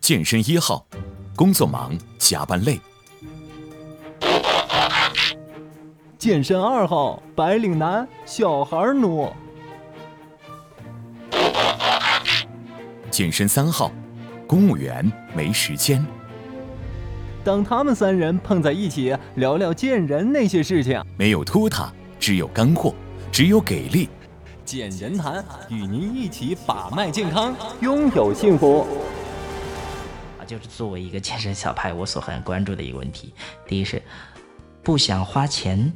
健身一号，工作忙，加班累。健身二号，白领男，小孩奴。健身三号，公务员，没时间。当他们三人碰在一起，聊聊见人那些事情，没有拖沓，只有干货，只有给力。健人谈与您一起把脉健康，拥有幸福。啊，就是作为一个健身小派，我所很关注的一个问题。第一是不想花钱，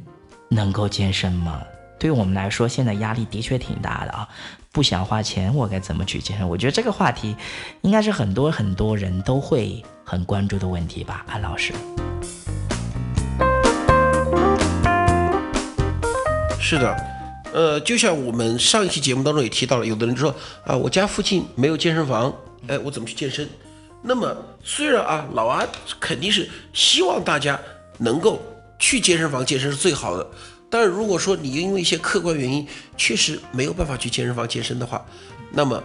能够健身吗？对于我们来说，现在压力的确挺大的啊。不想花钱，我该怎么去健身？我觉得这个话题应该是很多很多人都会很关注的问题吧，安老师。是的，呃，就像我们上一期节目当中也提到了，有的人说啊，我家附近没有健身房，哎，我怎么去健身？那么虽然啊，老阿肯定是希望大家能够去健身房健身是最好的。但是如果说你因为一些客观原因确实没有办法去健身房健身的话，那么，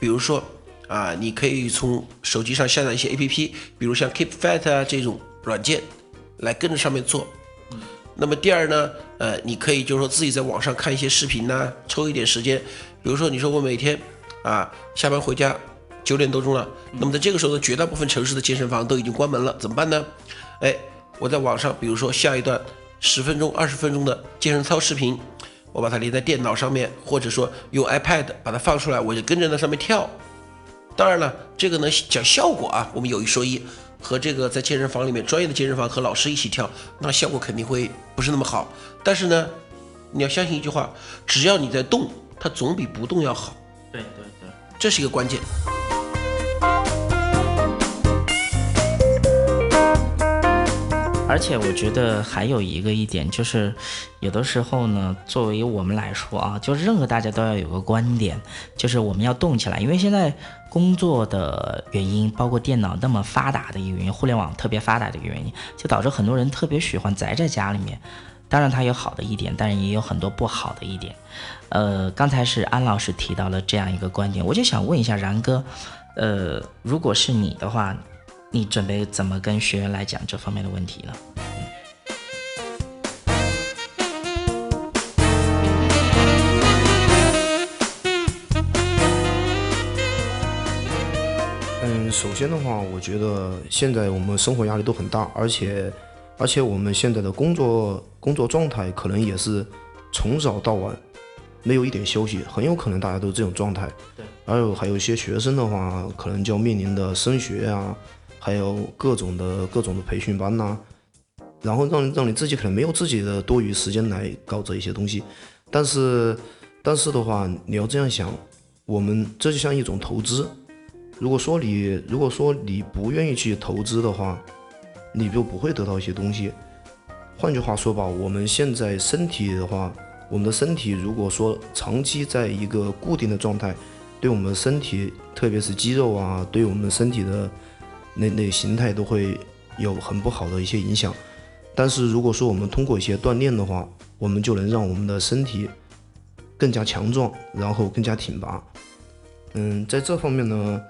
比如说啊，你可以从手机上下载一些 A P P，比如像 Keep Fit 啊这种软件，来跟着上面做。那么第二呢，呃，你可以就是说自己在网上看一些视频呐，抽一点时间，比如说你说我每天啊下班回家九点多钟了，那么在这个时候呢，绝大部分城市的健身房都已经关门了，怎么办呢？哎，我在网上比如说下一段。十分钟、二十分钟的健身操视频，我把它连在电脑上面，或者说用 iPad 把它放出来，我就跟着那上面跳。当然了，这个呢讲效果啊，我们有一说一，和这个在健身房里面专业的健身房和老师一起跳，那效果肯定会不是那么好。但是呢，你要相信一句话，只要你在动，它总比不动要好。对对对，这是一个关键。而且我觉得还有一个一点就是，有的时候呢，作为我们来说啊，就是任何大家都要有个观点，就是我们要动起来。因为现在工作的原因，包括电脑那么发达的一个原因，互联网特别发达的一个原因，就导致很多人特别喜欢宅在家里面。当然它有好的一点，但是也有很多不好的一点。呃，刚才是安老师提到了这样一个观点，我就想问一下然哥，呃，如果是你的话。你准备怎么跟学员来讲这方面的问题呢？嗯，首先的话，我觉得现在我们生活压力都很大，而且而且我们现在的工作工作状态可能也是从早到晚没有一点休息，很有可能大家都这种状态。对。还有还有一些学生的话，可能就要面临的升学啊。还有各种的各种的培训班呐，然后让让你自己可能没有自己的多余时间来搞这一些东西，但是但是的话，你要这样想，我们这就像一种投资。如果说你如果说你不愿意去投资的话，你就不会得到一些东西。换句话说吧，我们现在身体的话，我们的身体如果说长期在一个固定的状态，对我们身体，特别是肌肉啊，对我们身体的。那那形态都会有很不好的一些影响，但是如果说我们通过一些锻炼的话，我们就能让我们的身体更加强壮，然后更加挺拔。嗯，在这方面呢，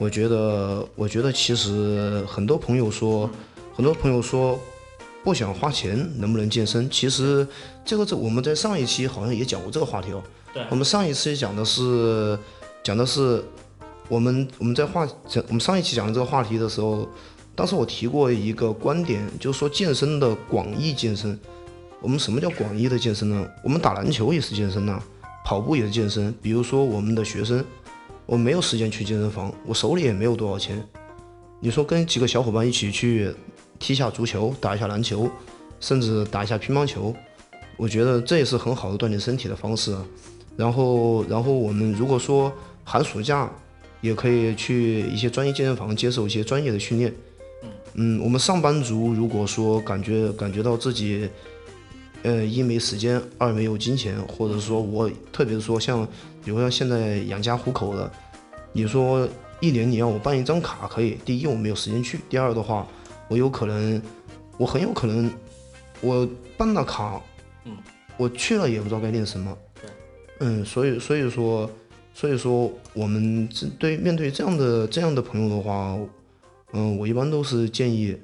我觉得，我觉得其实很多朋友说，很多朋友说不想花钱能不能健身？其实这个这我们在上一期好像也讲过这个话题哦。对。我们上一次讲的是讲的是。我们我们在话讲我们上一期讲的这个话题的时候，当时我提过一个观点，就是说健身的广义健身。我们什么叫广义的健身呢？我们打篮球也是健身呐，跑步也是健身。比如说我们的学生，我没有时间去健身房，我手里也没有多少钱。你说跟几个小伙伴一起去踢下足球，打一下篮球，甚至打一下乒乓球，我觉得这也是很好的锻炼身体的方式。然后然后我们如果说寒暑假。也可以去一些专业健身房接受一些专业的训练。嗯，我们上班族如果说感觉感觉到自己，呃，一没时间，二没有金钱，或者说我特别是说像，比如说现在养家糊口的，你说一年你让我办一张卡可以，第一我没有时间去，第二的话，我有可能，我很有可能，我办了卡，嗯，我去了也不知道该练什么。对，嗯，所以所以说。所以说，我们这对面对这样的这样的朋友的话，嗯，我一般都是建议，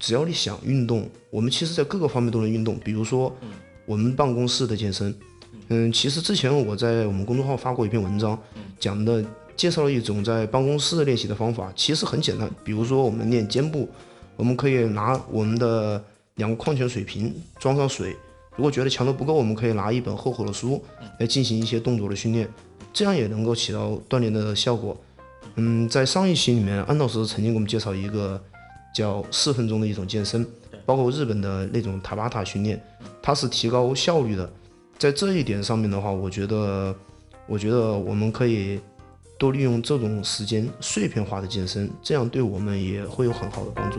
只要你想运动，我们其实在各个方面都能运动。比如说，我们办公室的健身，嗯，其实之前我在我们公众号发过一篇文章，讲的介绍了一种在办公室练习的方法，其实很简单。比如说，我们练肩部，我们可以拿我们的两个矿泉水瓶装上水，如果觉得强度不够，我们可以拿一本厚厚的书来进行一些动作的训练。这样也能够起到锻炼的效果。嗯，在上一期里面，安老师曾经给我们介绍一个叫四分钟的一种健身，包括日本的那种塔巴塔训练，它是提高效率的。在这一点上面的话，我觉得，我觉得我们可以多利用这种时间碎片化的健身，这样对我们也会有很好的帮助。